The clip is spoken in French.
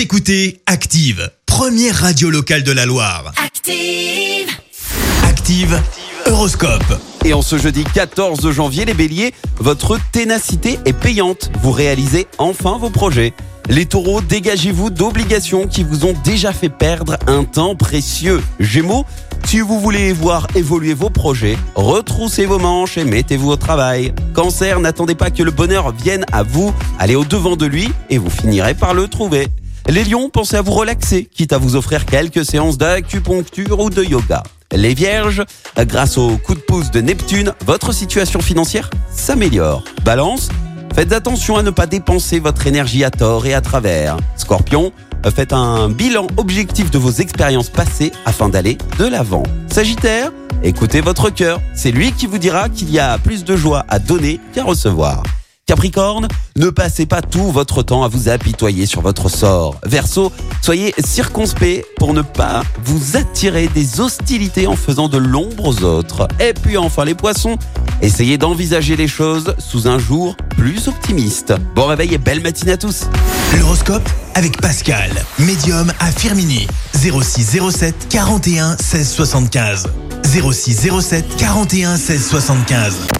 Vous écoutez Active, première radio locale de la Loire. Active. Active, Horoscope. Et en ce jeudi 14 janvier, les béliers, votre ténacité est payante. Vous réalisez enfin vos projets. Les taureaux, dégagez-vous d'obligations qui vous ont déjà fait perdre un temps précieux. Gémeaux, si vous voulez voir évoluer vos projets, retroussez vos manches et mettez-vous au travail. Cancer, n'attendez pas que le bonheur vienne à vous, allez au devant de lui et vous finirez par le trouver. Les lions, pensez à vous relaxer, quitte à vous offrir quelques séances d'acupuncture ou de yoga. Les vierges, grâce au coup de pouce de Neptune, votre situation financière s'améliore. Balance, faites attention à ne pas dépenser votre énergie à tort et à travers. Scorpion, faites un bilan objectif de vos expériences passées afin d'aller de l'avant. Sagittaire, écoutez votre cœur, c'est lui qui vous dira qu'il y a plus de joie à donner qu'à recevoir. Capricorne, ne passez pas tout votre temps à vous apitoyer sur votre sort. Verseau, soyez circonspect pour ne pas vous attirer des hostilités en faisant de l'ombre aux autres. Et puis enfin les poissons, essayez d'envisager les choses sous un jour plus optimiste. Bon réveil et belle matinée à tous. L'horoscope avec Pascal, médium à Firmini. 06 07 41 16 75. 06 07 41 16 75.